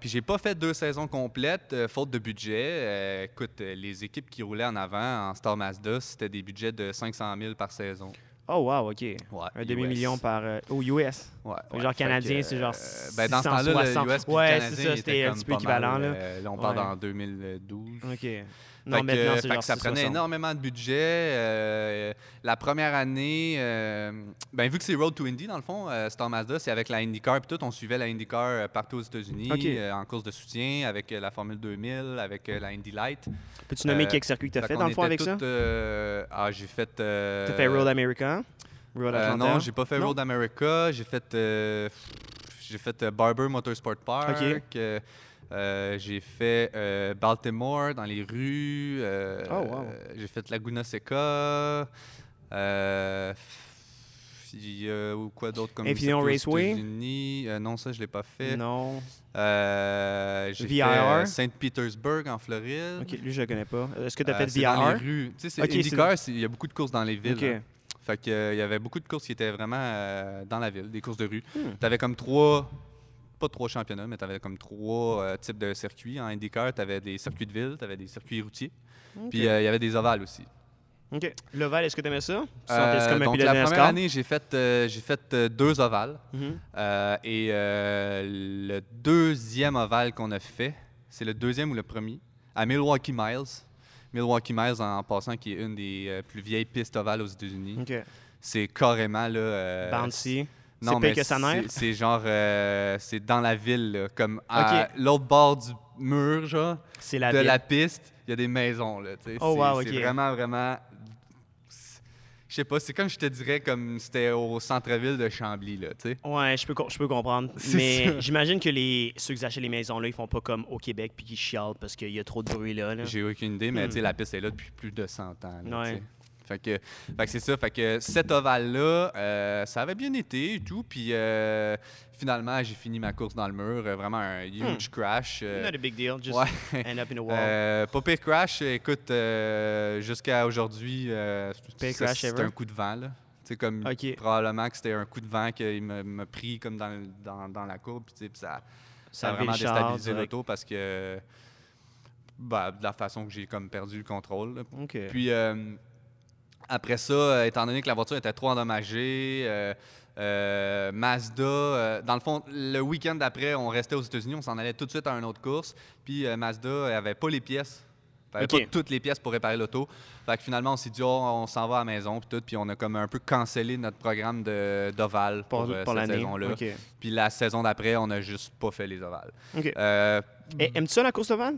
puis j'ai pas fait deux saisons complètes, euh, faute de budget. Euh, écoute, euh, les équipes qui roulaient en avant en Star Mazda, c'était des budgets de 500 000 par saison. Oh, wow, OK. Ouais, Un demi-million par. euh, au US. Ouais, genre canadien, c'est genre euh, ben, dans ce temps-là, 660. le US puis Ouais, c'est ça, c'était était un petit peu mal, équivalent, là. euh, là, on parle en 2012. OK. Non, maintenant, fait que ça prenait 660. énormément de budget. La première année, euh, ben, vu que c'est Road to Indy, dans le fond, euh, Star Mazda, c'est avec la IndyCar. Puis tout, on suivait la IndyCar euh, partout aux États-Unis, euh, en course de soutien, avec la Formule 2000, avec la Indy Light. Peux-tu nommer quelques circuits que tu as Fait dans le fond avec ça? ah, j'ai fait. Tu as fait Road America? Road euh, Atlanta? non, j'ai pas fait Non? Road America. J'ai fait, j'ai fait Barber Motorsport Park. Euh, j'ai fait euh, Baltimore dans les rues. euh, Oh, wow. j'ai fait Laguna Seca. Euh, il y a ou quoi d'autre comme Infinity Raceway? Euh, non, ça, je l'ai pas fait. Non. Euh, j'ai VIR? euh, Saint Petersburg en Floride. OK, lui, je le connais pas. Est-ce que tu as Euh, fait c'est dans les VIR? rues. Tu sais, IndyCar, il y a beaucoup de courses dans les villes. OK. hein. Fait que, euh, il y avait beaucoup de courses qui étaient vraiment euh, dans la ville, des courses de rue. Hmm. Tu avais comme trois, pas trois championnats, mais tu avais comme trois euh, types de circuits. En IndyCar, tu avais des circuits de ville, tu avais des circuits routiers, puis euh, il y avait des ovales aussi. OK. L'Oval, est-ce que tu aimais ça? Tu Euh, comme un donc, la première NASCAR? année, j'ai fait, euh, j'ai fait euh, deux ovales. Mhm. Et le deuxième ovale qu'on a fait, c'est le deuxième ou le premier, à Milwaukee Miles. Milwaukee Miles, en passant, qui est une des plus vieilles pistes ovales aux États-Unis. OK. C'est carrément là. Bouncy. Non, C'est mais c'est- genre, c'est dans la ville, là, comme à l'autre bord du mur, genre, la de ville. la piste, il y a des maisons, là. Oh, wow, c'est vraiment, vraiment, je sais pas, c'est comme je te dirais, comme c'était au centre-ville de Chambly, là, tu sais. Ouais, je peux, je peux comprendre. Mais j'imagine que les, ceux qui achètent les maisons, là, ils font pas comme au Québec puis qu'ils chialent parce qu'il y a trop de bruit là. là. J'ai aucune idée, mais Hmm. tu sais, la piste est là depuis plus de 100 ans. là, Ouais. Fait que, fait que c'est ça. Fait que cet ovale-là, euh, ça avait bien été et tout. Puis euh, finalement, j'ai fini ma course dans le mur. euh, vraiment un huge crash. euh, Not a big deal, just ouais. end up in a wall. Euh, pas pire crash, écoute, jusqu'à aujourd'hui, crash ever? un coup de vent. Là. Sais, comme probablement que c'était un coup de vent qui m'a pris comme dans, dans, dans la courbe. Puis, ça, ça a vraiment déstabilisé l'auto parce que bah, de la façon que j'ai comme perdu le contrôle. Puis euh, après ça, euh, étant donné que la voiture était trop endommagée, euh, euh, Mazda, euh, dans le fond, le week-end d'après, on restait aux États-Unis, on s'en allait tout de suite à une autre course. Puis Mazda avait pas les pièces. Avait Ok. pas toutes les pièces pour réparer l'auto. Fait que finalement, on s'est dit, oh, on s'en va à la maison, puis tout. Puis on a comme un peu cancellé notre programme d'ovale pour, pour pour cette saison-là. Puis la saison d'après, on a juste pas fait les ovales. Aimes-tu ça la course ovale?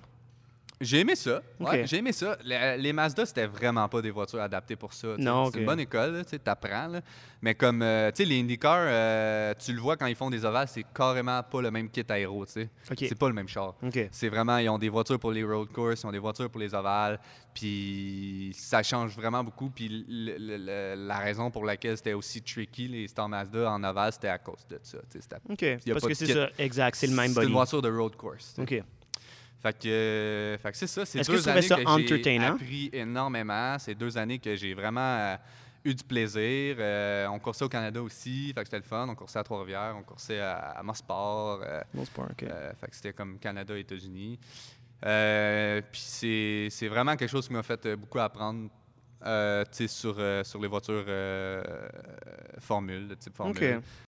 J'ai aimé ça. Ouais, j'ai aimé ça. Les, les Mazda, c'était vraiment pas des voitures adaptées pour ça. Non, C'est une bonne école, tu là. Mais comme, euh, tu sais, les IndyCar, euh, tu le vois quand ils font des ovales, c'est carrément pas le même kit aéro, tu sais. C'est pas le même char. C'est vraiment, ils ont des voitures pour les road courses, ils ont des voitures pour les ovales, puis ça change vraiment beaucoup. Puis la raison pour laquelle c'était aussi tricky, les Star Mazda en ovale, c'était à cause de ça. C'était- OK. Parce que c'est ça, exact. C'est le même C'est body. une voiture de road course. OK. Fait que, euh, fait que c'est ça. C'est que deux années ça que j'ai appris énormément. C'est deux années que j'ai vraiment euh, eu du plaisir. Euh, on coursait au Canada aussi, fait que c'était le fun. On coursait à Trois-Rivières, on coursait à, à Mosport. euh, Bon sport, OK. fait que c'était comme Canada États-Unis. Puis c'est c'est vraiment quelque chose qui m'a fait beaucoup apprendre euh, sur, euh, sur les voitures euh, Formule, de type Formule. OK.